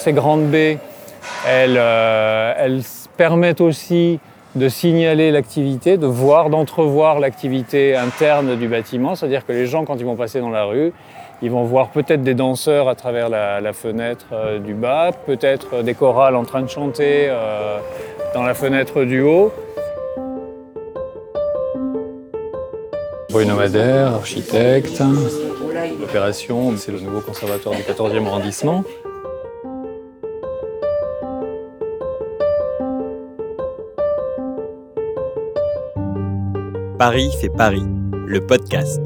Ces grandes baies, elles, euh, elles permettent aussi de signaler l'activité, de voir, d'entrevoir l'activité interne du bâtiment. C'est-à-dire que les gens, quand ils vont passer dans la rue, ils vont voir peut-être des danseurs à travers la, fenêtre euh, du bas, peut-être des chorales en train de chanter euh, dans la fenêtre du haut. Bruno Madère, architecte. L'opération, c'est le nouveau conservatoire du 14e arrondissement. Paris fait Paris, le podcast.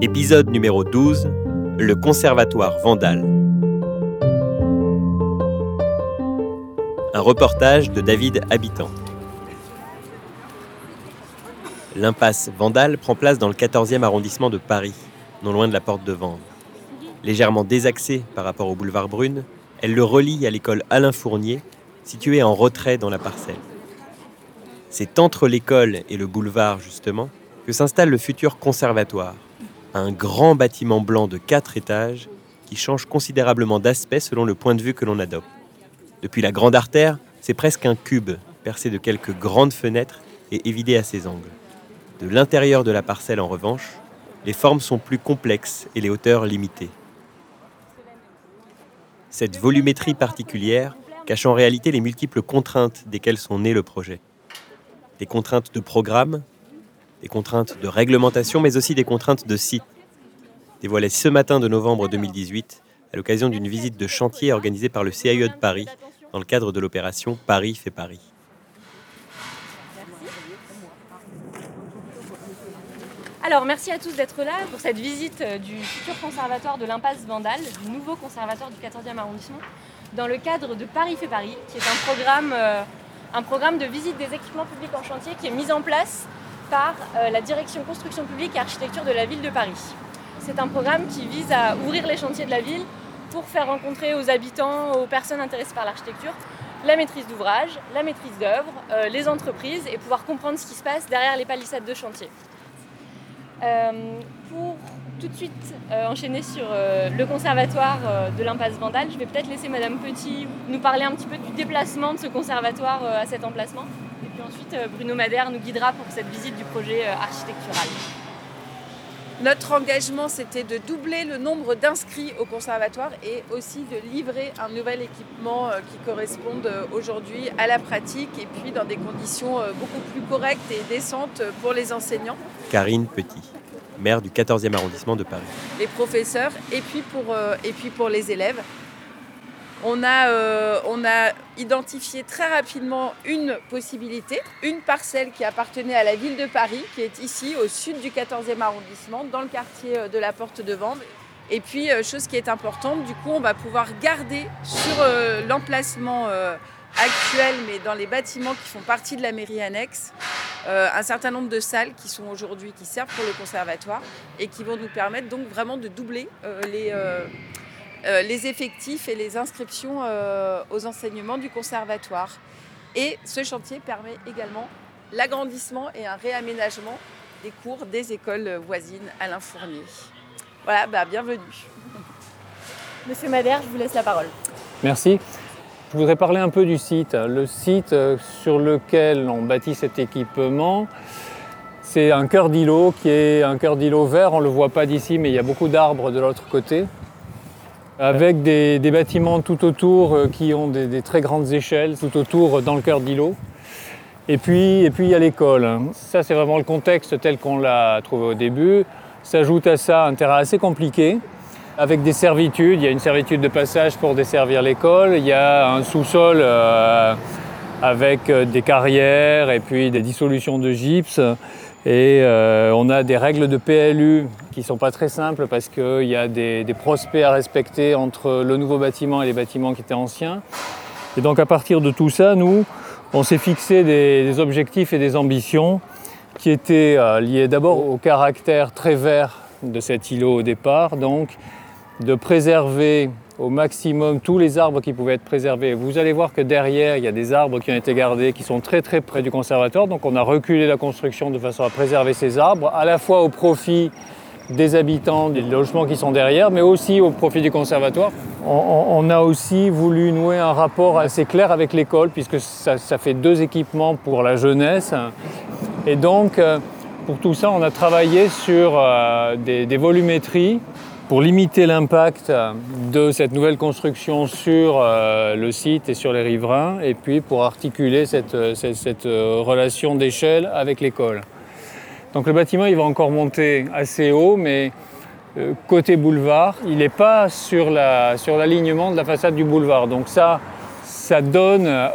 Épisode numéro 12, le Conservatoire Vandal. Un reportage de David Habitant. L'impasse Vandal prend place dans le 14e arrondissement de Paris, non loin de la porte de Vanves. Légèrement désaxée par rapport au boulevard Brune, elle le relie à l'école Alain Fournier, située en retrait dans la parcelle. C'est entre l'école et le boulevard, justement, que s'installe le futur conservatoire, un grand bâtiment blanc de quatre étages qui change considérablement d'aspect selon le point de vue que l'on adopte. Depuis la grande artère, c'est presque un cube, percé de quelques grandes fenêtres et évidé à ses angles. De l'intérieur de la parcelle, en revanche, les formes sont plus complexes et les hauteurs limitées. Cette volumétrie particulière cache en réalité les multiples contraintes desquelles sont nés le projet des contraintes de programme, des contraintes de réglementation, mais aussi des contraintes de site. Dévoilé ce matin de novembre 2018 à l'occasion d'une visite de chantier organisée par le CIE de Paris dans le cadre de l'opération Paris fait Paris. Alors, merci à tous d'être là pour cette visite euh, du futur conservatoire de l'impasse Vandal, du nouveau conservatoire du 14e arrondissement, dans le cadre de Paris fait Paris, qui est un programme euh, un programme de visite des équipements publics en chantier qui est mis en place par euh, la direction construction publique et architecture de la ville de Paris. C'est un programme qui vise à ouvrir les chantiers de la ville pour faire rencontrer aux habitants, aux personnes intéressées par l'architecture, la maîtrise d'ouvrage, la maîtrise d'œuvre, euh, les entreprises et pouvoir comprendre ce qui se passe derrière les palissades de chantier. Euh, pour tout de suite euh, enchaîner sur euh, le conservatoire euh, de l'impasse Vandal. Je vais peut-être laisser Madame Petit nous parler un petit peu du déplacement de ce conservatoire à cet emplacement. Et puis ensuite, Bruno Madère nous guidera pour cette visite du projet architectural. Notre engagement, c'était de doubler le nombre d'inscrits au conservatoire et aussi de livrer un nouvel équipement qui corresponde aujourd'hui à la pratique et puis dans des conditions beaucoup plus correctes et décentes pour les enseignants. Karine Petit maire du 14e arrondissement de Paris. Les professeurs et puis pour, euh, les élèves. On a, euh, on a identifié très rapidement une possibilité, une parcelle qui appartenait à la ville de Paris, qui est ici au sud du 14e arrondissement, dans le quartier euh, de la Porte de Vanves. Et puis, chose qui est importante, du coup, on va pouvoir garder sur l'emplacement actuel, mais dans les bâtiments qui font partie de la mairie annexe, euh, un certain nombre de salles qui sont aujourd'hui, qui servent pour le conservatoire et qui vont nous permettre donc vraiment de doubler euh, les, euh, les effectifs et les inscriptions aux enseignements du conservatoire. Et ce chantier permet également l'agrandissement et un réaménagement des cours des écoles voisines Alain Fournier. Voilà, bah, bienvenue. Monsieur Madère, je vous laisse la parole. Merci. Je voudrais parler un peu du site. Le site euh, sur lequel on bâtit cet équipement, c'est un cœur d'îlot qui est un cœur d'îlot vert. On ne le voit pas d'ici, mais il y a beaucoup d'arbres de l'autre côté. Avec des, bâtiments tout autour euh, qui ont des, très grandes échelles, tout autour dans le cœur d'îlot. Et puis, et puis il y a l'école. Ça, c'est vraiment le contexte tel qu'on l'a trouvé au début. S'ajoute à ça un terrain assez compliqué, avec des servitudes. Il y a une servitude de passage pour desservir l'école. Il y a un sous-sol euh, avec euh, des carrières et puis des dissolutions de gypse. Et euh, on a des règles de PLU qui ne sont pas très simples parce qu'il y a des, prospects à respecter entre le nouveau bâtiment et les bâtiments qui étaient anciens. Et donc à partir de tout ça, nous, on s'est fixé des, des, objectifs et des ambitions qui étaient liés d'abord au caractère très vert de cet îlot au départ, donc de préserver au maximum tous les arbres qui pouvaient être préservés. Vous allez voir que derrière, il y a des arbres qui ont été gardés, qui sont très très près du conservatoire. Donc on a reculé la construction de façon à préserver ces arbres, à la fois au profit des habitants des logements qui sont derrière, mais aussi au profit du conservatoire. on, a aussi voulu nouer un rapport assez clair avec l'école, puisque ça, fait deux équipements pour la jeunesse. Et donc, euh, pour tout ça, on a travaillé sur euh, des, volumétries pour limiter l'impact de cette nouvelle construction sur euh, le site et sur les riverains, et puis pour articuler cette, relation d'échelle avec l'école. Donc le bâtiment, il va encore monter assez haut, mais euh, côté boulevard, il n'est pas sur l'alignement de la façade du boulevard. Donc ça, ça donne à,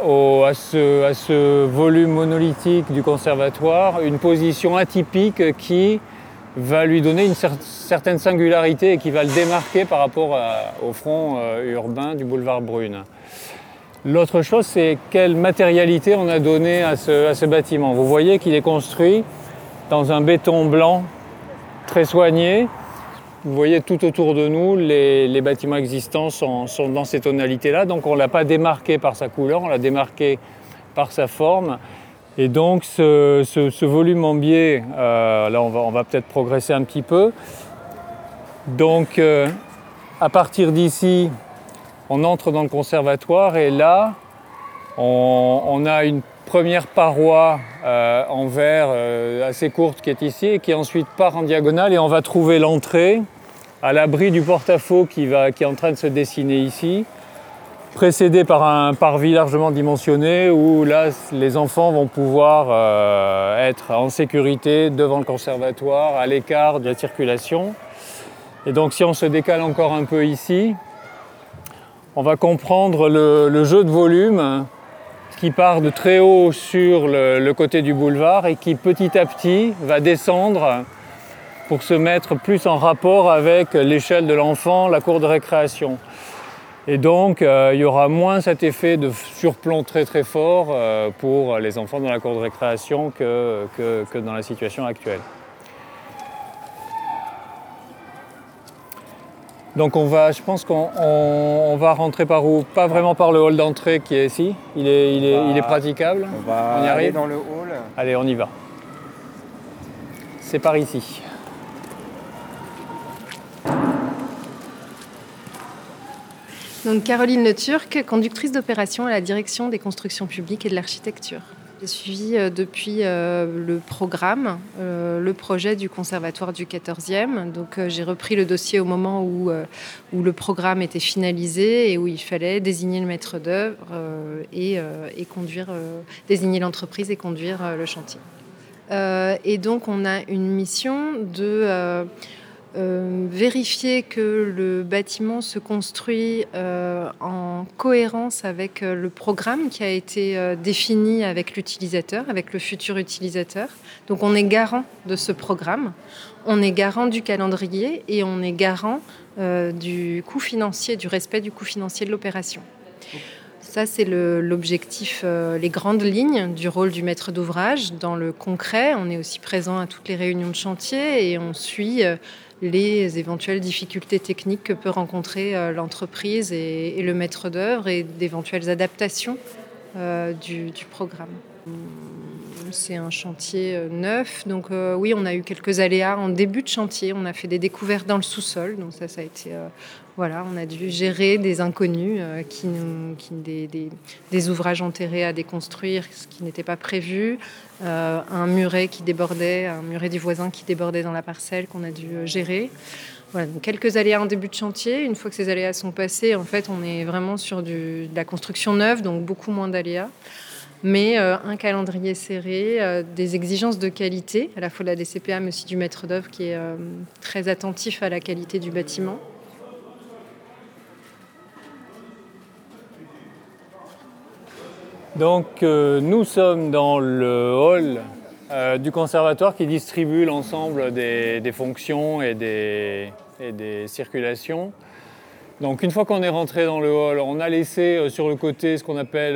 ce, volume monolithique du conservatoire une position atypique qui va lui donner une certaine singularité et qui va le démarquer par rapport au front euh, urbain du boulevard Brune. L'autre chose, c'est quelle matérialité on a donné à ce, à ce bâtiment. Vous voyez qu'il est construit dans un béton blanc très soigné, vous voyez tout autour de nous, les, bâtiments existants sont, dans ces tonalités-là, donc on ne l'a pas démarqué par sa couleur, on l'a démarqué par sa forme. Et donc ce, volume en biais, euh, là on va, peut-être progresser un petit peu. Donc euh, à partir d'ici, on entre dans le conservatoire et là, on, a une première paroi euh, en verre assez courte qui est ici et qui ensuite part en diagonale et on va trouver l'entrée à l'abri du porte-à-faux qui, qui est en train de se dessiner ici, précédé par un parvis largement dimensionné où là les enfants vont pouvoir euh, être en sécurité devant le conservatoire, à l'écart de la circulation. Et donc si on se décale encore un peu ici, on va comprendre le, jeu de volume qui part de très haut sur le côté du boulevard et qui petit à petit va descendre pour se mettre plus en rapport avec l'échelle de l'enfant, la cour de récréation. Et donc, euh, il y aura moins cet effet de surplomb très très fort euh, pour les enfants dans la cour de récréation que, que, dans la situation actuelle. Donc on va, je pense qu'on va rentrer par où? Pas vraiment par le hall d'entrée qui est ici. Il est, il est, il est praticable. On va y aller dans le hall. Allez, on y va. C'est par ici. Donc Caroline Le Turc, conductrice d'opération à la direction des constructions publiques et de l'architecture. J'ai suivi euh, depuis euh, le programme, euh, le projet du conservatoire du 14e. Donc j'ai repris le dossier au moment où, où le programme était finalisé et où il fallait désigner le maître d'œuvre et, et, conduire, désigner l'entreprise et conduire le chantier. et donc on a une mission de euh, vérifier que le bâtiment se construit euh, en cohérence avec euh, le programme qui a été défini avec l'utilisateur, avec le futur utilisateur. Donc on est garant de ce programme, on est garant du calendrier et on est garant du coût financier, du respect du coût financier de l'opération. Ça, c'est l'objectif, les grandes lignes du rôle du maître d'ouvrage. Dans le concret, on est aussi présent à toutes les réunions de chantier et on suit les éventuelles difficultés techniques que peut rencontrer euh, l'entreprise et, le maître d'œuvre et d'éventuelles adaptations euh, du, programme. C'est un chantier euh, neuf, donc oui, on a eu quelques aléas en début de chantier. On a fait des découvertes dans le sous-sol, donc ça, ça a été voilà, on a dû gérer des inconnus, qui des, ouvrages enterrés à déconstruire, ce qui n'était pas prévu, euh, un muret qui débordait, un muret du voisin qui débordait dans la parcelle qu'on a dû euh, gérer. Voilà, quelques aléas en début de chantier. Une fois que ces aléas sont passés, en fait, on est vraiment sur de la construction neuve, donc beaucoup moins d'aléas. Mais euh, un calendrier serré, des exigences de qualité, à la fois de la DCPA, mais aussi du maître d'œuvre qui est très attentif à la qualité du bâtiment. Donc euh, nous sommes dans le hall euh, du conservatoire qui distribue l'ensemble des, fonctions et des, circulations. Donc une fois qu'on est rentré dans le hall, on a laissé euh, sur le côté ce qu'on appelle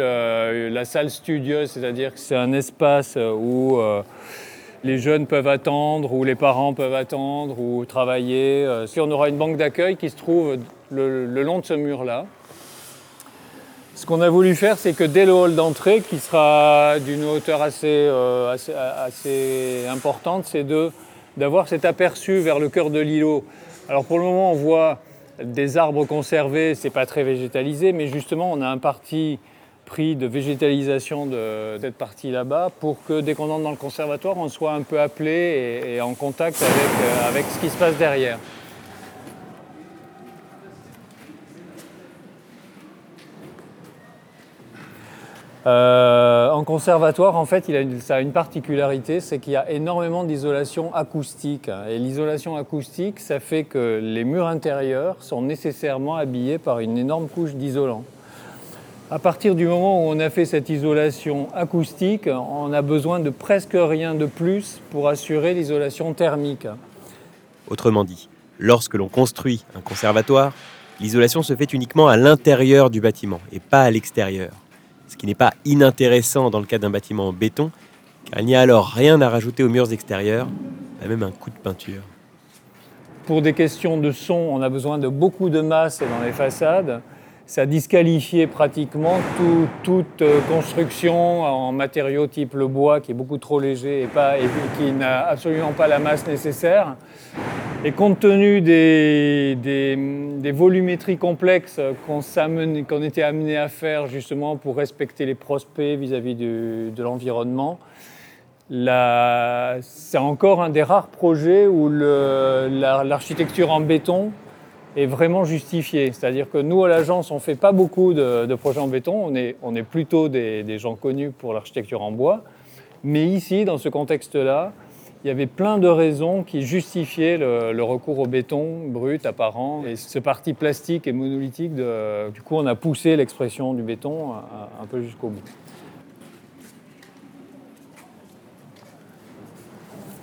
la salle studieuse, c'est-à-dire que c'est un espace où les jeunes peuvent attendre, où les parents peuvent attendre, ou travailler. Si on aura une banque d'accueil qui se trouve le long de ce mur-là. Ce qu'on a voulu faire, c'est que dès le hall d'entrée, qui sera d'une hauteur euh, assez, importante, c'est d'avoir cet aperçu vers le cœur de l'îlot. Alors pour le moment, on voit Des arbres conservés, c'est pas très végétalisé, mais justement, on a un parti pris de végétalisation de cette partie là-bas pour que dès qu'on entre dans le conservatoire, on soit un peu appelé et, en contact avec, euh, avec ce qui se passe derrière. Euh, en conservatoire, en fait, a une, ça a une particularité, c'est qu'il y a énormément d'isolation acoustique. Et l'isolation acoustique, ça fait que les murs intérieurs sont nécessairement habillés par une énorme couche d'isolant. À partir du moment où on a fait cette isolation acoustique, on a besoin de presque rien de plus pour assurer l'isolation thermique. Autrement dit, lorsque l'on construit un conservatoire, l'isolation se fait uniquement à l'intérieur du bâtiment et pas à l'extérieur. Ce qui n'est pas inintéressant dans le cas d'un bâtiment en béton, car il n'y a alors rien à rajouter aux murs extérieurs, pas même un coup de peinture. Pour des questions de son, on a besoin de beaucoup de masse dans les façades ça disqualifiait pratiquement toute euh, construction en matériaux type le bois qui est beaucoup trop léger et, et qui n'a absolument pas la masse nécessaire. Et compte tenu des, volumétries complexes qu'on était amené à faire justement pour respecter les prospects vis-à-vis de l'environnement, c'est encore un des rares projets où l'architecture en béton est vraiment justifié. C'est-à-dire que nous, à l'agence, on ne fait pas beaucoup de, projets en béton, on est plutôt des, gens connus pour l'architecture en bois. Mais ici, dans ce contexte-là, il y avait plein de raisons qui justifiaient le, recours au béton brut, apparent. Et ce parti plastique et monolithique, de, du coup, on a poussé l'expression du béton un peu jusqu'au bout.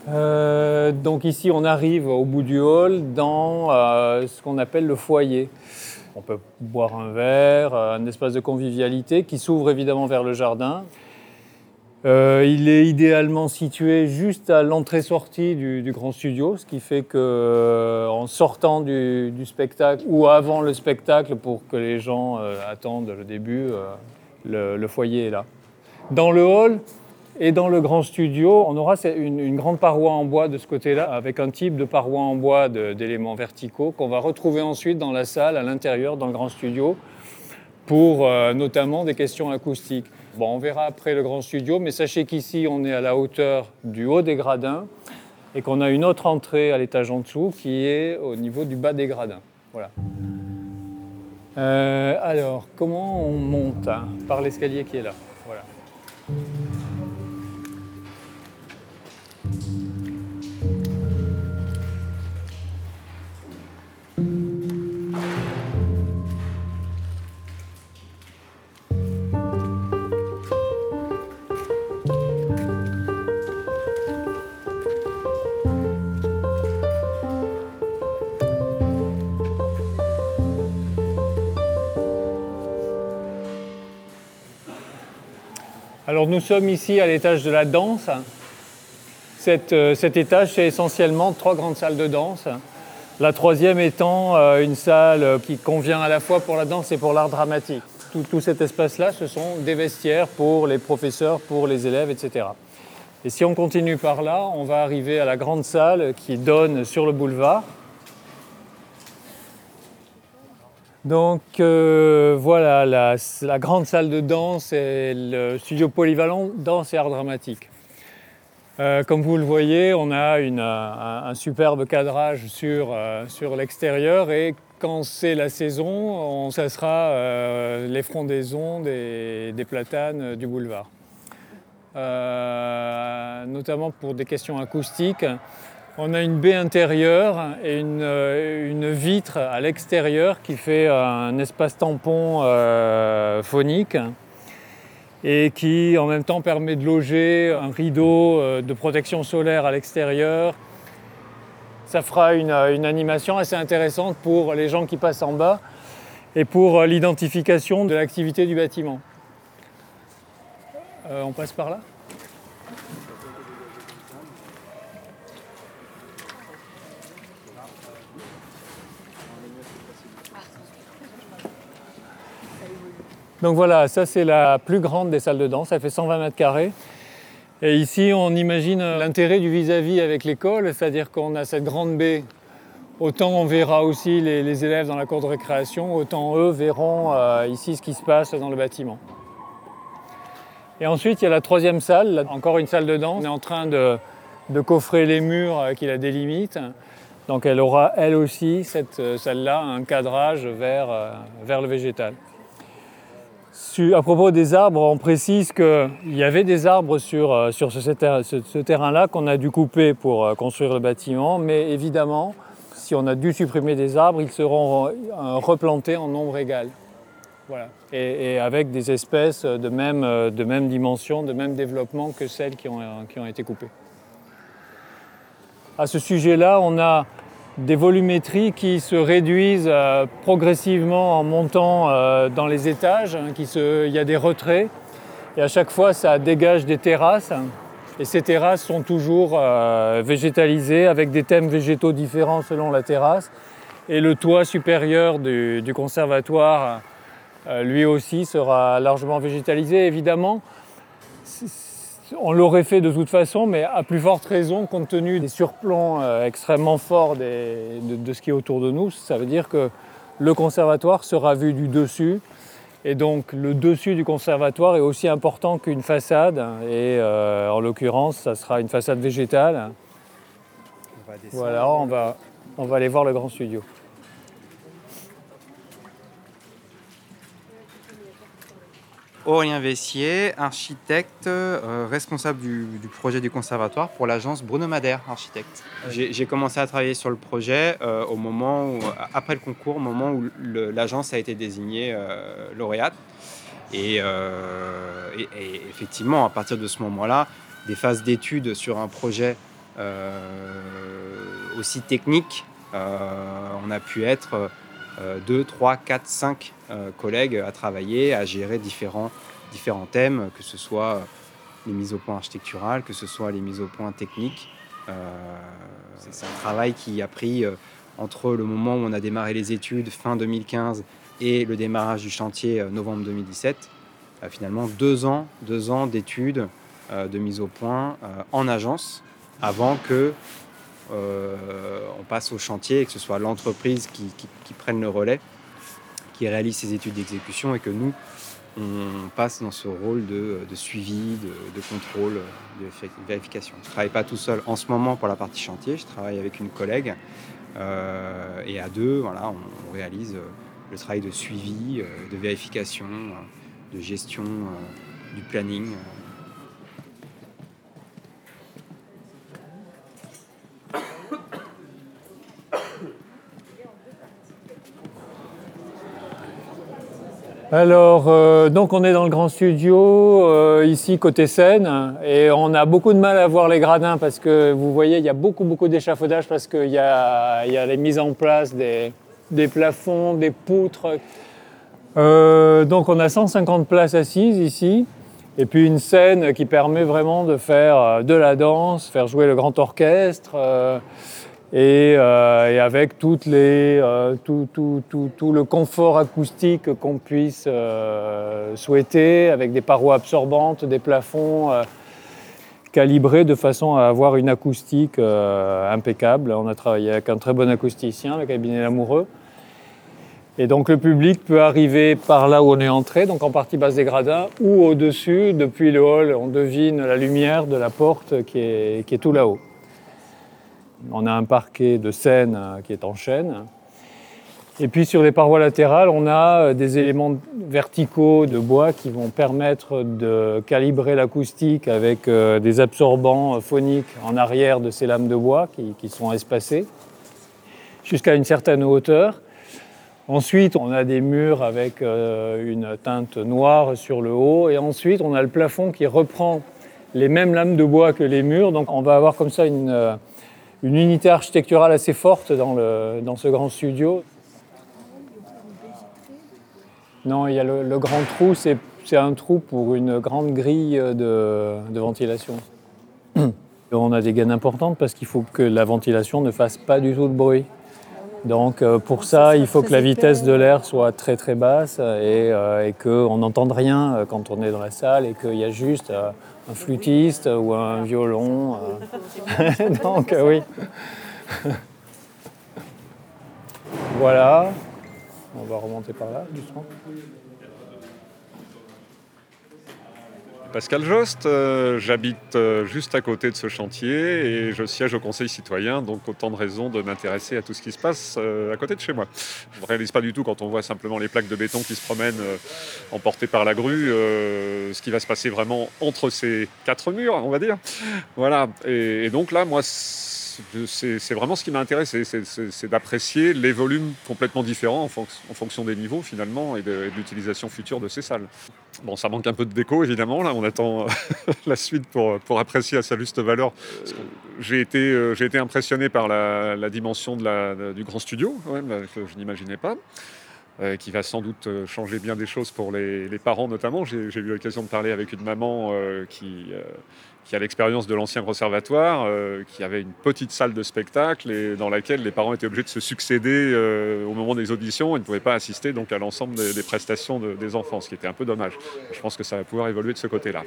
Euh, donc ici, on arrive au bout du hall dans euh, ce qu'on appelle le foyer. On peut boire un verre, euh, un espace de convivialité qui s'ouvre évidemment vers le jardin. Il est idéalement situé juste à l'entrée-sortie du, grand studio, ce qui fait que en sortant du, spectacle ou avant le spectacle, pour que les gens attendent le début, le foyer est là. Dans le hall, et dans le grand studio, on aura une, grande paroi en bois de ce côté-là, avec un type de paroi en bois d'éléments verticaux qu'on va retrouver ensuite dans la salle, à l'intérieur, dans le grand studio, pour euh, notamment des questions acoustiques. Bon, on verra après le grand studio, mais sachez qu'ici, on est à la hauteur du haut des gradins et qu'on a une autre entrée à l'étage en dessous qui est au niveau du bas des gradins. Voilà. Euh, alors, comment on monte hein, Par l'escalier qui est là? Voilà. Nous sommes ici à l'étage de la danse. Euh, cet étage, c'est essentiellement trois grandes salles de danse. La troisième étant euh, une salle qui convient à la fois pour la danse et pour l'art dramatique. Tout, cet espace-là, ce sont des vestiaires pour les professeurs, pour les élèves, etc. Et si on continue par là, on va arriver à la grande salle qui donne sur le boulevard. Donc euh, voilà, la, grande salle de danse et le studio polyvalent danse et art dramatique. Euh, comme vous le voyez, on a un, superbe cadrage sur, euh, sur l'extérieur et quand c'est la saison, on, ça sera les frondaisons des, des platanes du boulevard. notamment pour des questions acoustiques, on a une baie intérieure et euh, une, vitre à l'extérieur qui fait un espace tampon euh, phonique et qui en même temps permet de loger un rideau euh, de protection solaire à l'extérieur. Ça fera une, animation assez intéressante pour les gens qui passent en bas et pour l'identification de l'activité du bâtiment. on passe par là? Donc voilà, ça c'est la plus grande des salles de danse, elle fait 120 mètres carrés. Et ici, on imagine l'intérêt du vis-à-vis avec l'école, c'est-à-dire qu'on a cette grande baie autant on verra aussi les, élèves dans la cour de récréation, autant eux verront euh, ici ce qui se passe dans le bâtiment. Et ensuite, il y a la troisième salle, encore une salle de danse. On est en train de, coffrer les murs euh, qui la délimitent. Donc elle aura elle aussi, cette euh, salle-là, un cadrage vers le végétal. À propos des arbres, on précise qu'il y avait des arbres sur, sur ce, ce terrain-là qu'on a dû couper pour construire le bâtiment, mais évidemment, si on a dû supprimer des arbres, ils seront replantés en nombre égal. Voilà. Et, avec des espèces de même, de même dimension, de même développement que celles qui ont, qui ont été coupées. À ce sujet-là, on a des volumétries qui se réduisent euh, progressivement en montant euh, dans les étages. Hein, il y a des retraits et à chaque fois, ça dégage des terrasses. Et ces terrasses sont toujours euh, végétalisées avec des thèmes végétaux différents selon la terrasse. Et le toit supérieur du, conservatoire, euh, lui aussi, sera largement végétalisé. Évidemment, on l'aurait fait de toute façon, mais à plus forte raison, compte tenu des surplomb euh, extrêmement forts de, de, ce qui est autour de nous, ça veut dire que le conservatoire sera vu du dessus et donc le dessus du conservatoire est aussi important qu'une façade. Et euh, en l'occurrence, ça sera une façade végétale. voilà, on va, on va aller voir le grand studio. Aurélien Vessier, architecte, euh, responsable du, projet du conservatoire pour l'agence Bruno Madère, architecte. J'ai commencé à travailler sur le projet euh, au moment où, après le concours, au moment où l'agence a été désignée euh, lauréate. Et, effectivement, à partir de ce moment-là, des phases d'études sur un projet aussi technique, on a pu être 2, 3, 4, 5 collègues à travailler, à gérer différents, différents thèmes, que ce soit les mises au point architecturales, que ce soit les mises au point techniques. Euh, c'est un travail qui a pris euh, entre le moment où on a démarré les études, fin 2015, et le démarrage du chantier, euh, novembre 2017, finalement deux ans, deux ans d'études, de mise au point en agence, avant que euh, on passe au chantier et que ce soit l'entreprise qui, prenne le relais, qui réalise ses études d'exécution et que nous, on passe dans ce rôle de, suivi, de, contrôle, de vérification. Je ne travaille pas tout seul en ce moment pour la partie chantier, je travaille avec une collègue euh, et à deux, on, réalise le travail de suivi, euh, de vérification, de gestion du planning. Alors, euh, donc on est dans le grand studio, euh, ici côté scène, et on a beaucoup de mal à voir les gradins parce que vous voyez, il y a beaucoup, beaucoup d'échafaudage parce qu'il y a, y a les mises en place des, plafonds, des poutres. Euh, donc on a 150 places assises ici, et puis une scène qui permet vraiment de faire de la danse, faire jouer le grand orchestre. Euh, et, avec euh, tout, le confort acoustique qu'on puisse euh, souhaiter, avec des parois absorbantes, des plafonds calibrés de façon à avoir une acoustique impeccable. On a travaillé avec un très bon acousticien, le cabinet Lamoureux. Et donc le public peut arriver par là où on est entré, donc en partie basse des gradins, ou au-dessus, depuis le hall, on devine la lumière de la porte qui est tout là-haut. On a un parquet de scène euh, qui est en chêne. Et puis sur les parois latérales, on a euh, des éléments verticaux de bois qui vont permettre de calibrer l'acoustique avec euh, des absorbants phoniques en arrière de ces lames de bois qui, sont espacées jusqu'à une certaine hauteur. Ensuite, on a des murs avec une teinte noire sur le haut. Et ensuite, on a le plafond qui reprend les mêmes lames de bois que les murs. Donc on va avoir comme ça une une unité architecturale assez forte dans, le, dans ce grand studio. Non, il y a le, grand trou, c'est un trou pour une grande grille de, de ventilation. On a des gaines importantes parce qu'il faut que la ventilation ne fasse pas du tout de bruit. Donc euh, pour ça, il faut que la vitesse de l'air soit très très basse et, euh, et qu'on n'entende rien euh, quand on est dans la salle et qu'il y a juste un flûtiste ou un violon. Donc oui. Voilà. On va remonter par là, doucement. Pascal Jost, euh, j'habite euh, juste à côté de ce chantier et je siège au conseil citoyen, donc autant de raisons de m'intéresser à tout ce qui se passe euh, à côté de chez moi. Je ne réalise pas du tout quand on voit simplement les plaques de béton qui se promènent emportées par la grue, ce qui va se passer vraiment entre ces quatre murs, on va dire. Voilà, et, et donc là, moi, c'est vraiment ce qui m'a intéressé, c'est d'apprécier les volumes complètement différents en, fonction des niveaux finalement et de, l'utilisation future de ces salles. Bon, ça manque un peu de déco évidemment, là on attend la suite pour, pour apprécier à sa juste valeur. J'ai été, euh, été impressionné par la, dimension de la, du grand studio, que je n'imaginais pas. Euh, qui va sans doute euh, changer bien des choses pour les, parents notamment. J'ai eu l'occasion de parler avec une maman qui, qui a l'expérience de l'ancien conservatoire, euh, qui avait une petite salle de spectacle et dans laquelle les parents étaient obligés de se succéder euh, au moment des auditions et ne pouvaient pas assister donc à l'ensemble des, prestations des enfants, ce qui était un peu dommage. Je pense que ça va pouvoir évoluer de ce côté-là.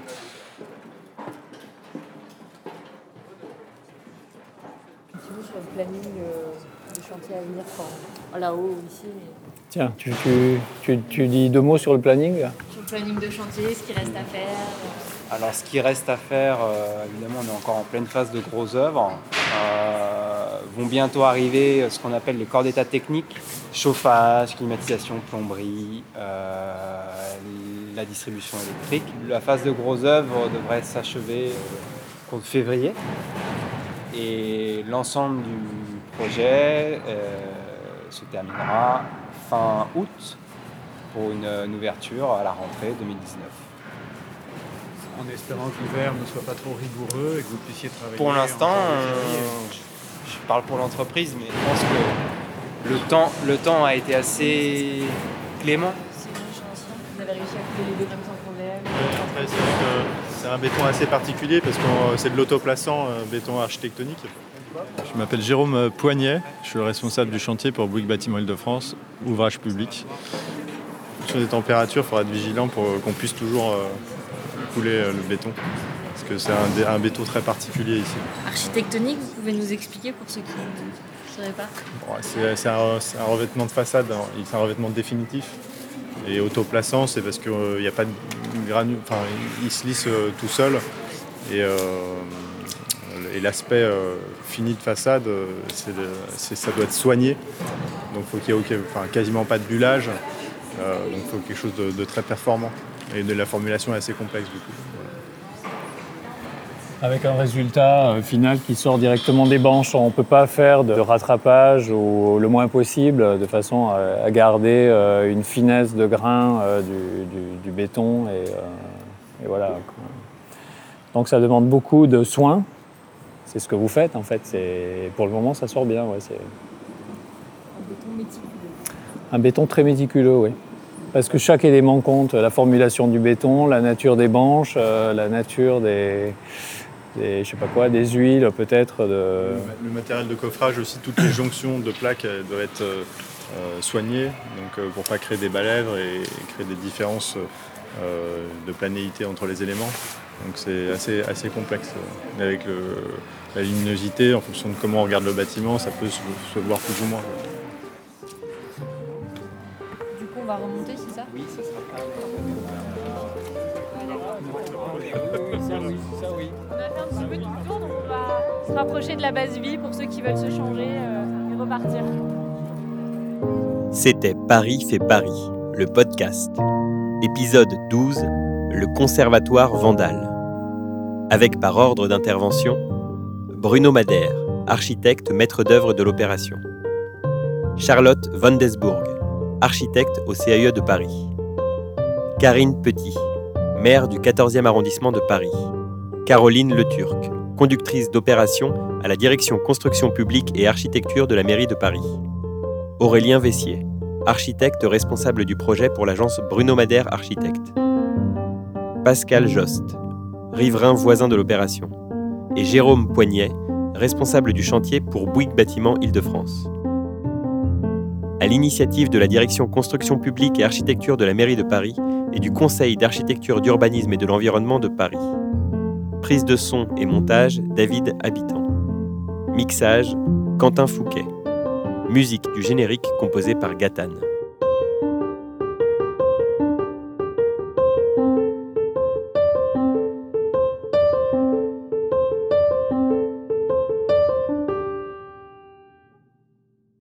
sur le planning euh, du chantier à venir là-haut ici Tiens, tu, tu, tu, dis deux mots sur le planning Sur le planning de chantier, ce qui reste à faire. Alors ce qui reste à faire, euh, évidemment on est encore en pleine phase de grosses œuvres. Euh, vont bientôt arriver ce qu'on appelle les corps d'état techniques, chauffage, climatisation, plomberie, euh, la distribution électrique. La phase de grosses œuvres devrait s'achever au février. Et l'ensemble du projet se terminera fin août pour une ouverture à la rentrée 2019 en espérant que l'hiver ne soit pas trop rigoureux et que vous puissiez travailler. Pour l'instant, je parle pour l'entreprise, mais je pense que le temps, le temps a été assez clément. Vous avez réussi à couper les deux sans problème. c'est un béton assez particulier parce que c'est de l'autoplaçant euh, béton architectonique. Je m'appelle Jérôme Poignet, je suis le responsable du chantier pour Bouygues Bâtiment Île-de-France, ouvrage public. Sur des températures, il faudra être vigilant pour qu'on puisse toujours euh, couler euh, le béton. Parce que c'est un, béton très particulier ici. Architectonique, vous pouvez nous expliquer pour ceux qui ne sauraient pas? C'est un, revêtement de façade, hein. c'est un revêtement définitif. Et autoplaçant, c'est parce qu'il n'y a pas de granule, enfin, il se lisse euh, tout seul. Et, euh, et l'aspect fini de façade, ça doit être soigné. Donc il faut qu'il n'y ait quasiment pas de bullage. donc il faut quelque chose de très performant. Et de la formulation est assez complexe du coup. Avec un résultat euh, final qui sort directement des banches. On ne peut pas faire de rattrapage ou le moins possible de façon à garder euh, une finesse de grain euh, du, béton. Et, voilà. Donc ça demande beaucoup de soins. C'est ce que vous faites en fait. Pour le moment, ça sort bien. Ouais, un béton méticuleux. Un béton très méticuleux, oui parce que chaque élément compte, la formulation du béton, la nature des banches, euh, la nature des, je sais pas quoi, des huiles peut-être. De... Le, matériel de coffrage aussi, toutes les jonctions de plaques doivent être euh, euh, soignées donc, pour ne pas créer des balèvres et créer des différences de planéité entre les éléments. Donc c'est assez, assez complexe. Avec la luminosité, en fonction de comment on regarde le bâtiment, ça peut se, voir plus ou moins remonter, c'est ça? Oui, ça sera pas. ça oui. On a fait un petit peu tout le tour, donc on va se rapprocher de la base vie pour ceux qui veulent se changer euh, et repartir. C'était Paris fait Paris, le podcast. Épisode 12, le Conservatoire Vandal. Avec par ordre d'intervention, Bruno Madère, architecte maître d'œuvre de l'opération. Charlotte Van Desbourg, architecte au CAE de Paris. Karine Petit, maire du 14e arrondissement de Paris. Caroline Le Turc, conductrice d'opération à la direction construction publique et architecture de la mairie de Paris. Aurélien Vessier, architecte responsable du projet pour l'agence Bruno Madère Architecte. Pascal Jost, riverain voisin de l'opération. Et Jérôme Poignet, responsable du chantier pour Bouygues Bâtiment Île-de-France à l'initiative de la direction construction publique et architecture de la mairie de Paris et du Conseil d'architecture, d'urbanisme et de l'environnement de Paris. Prise de son et montage, David Habitant. Mixage, Quentin Fouquet. Musique du générique composée par Gatane.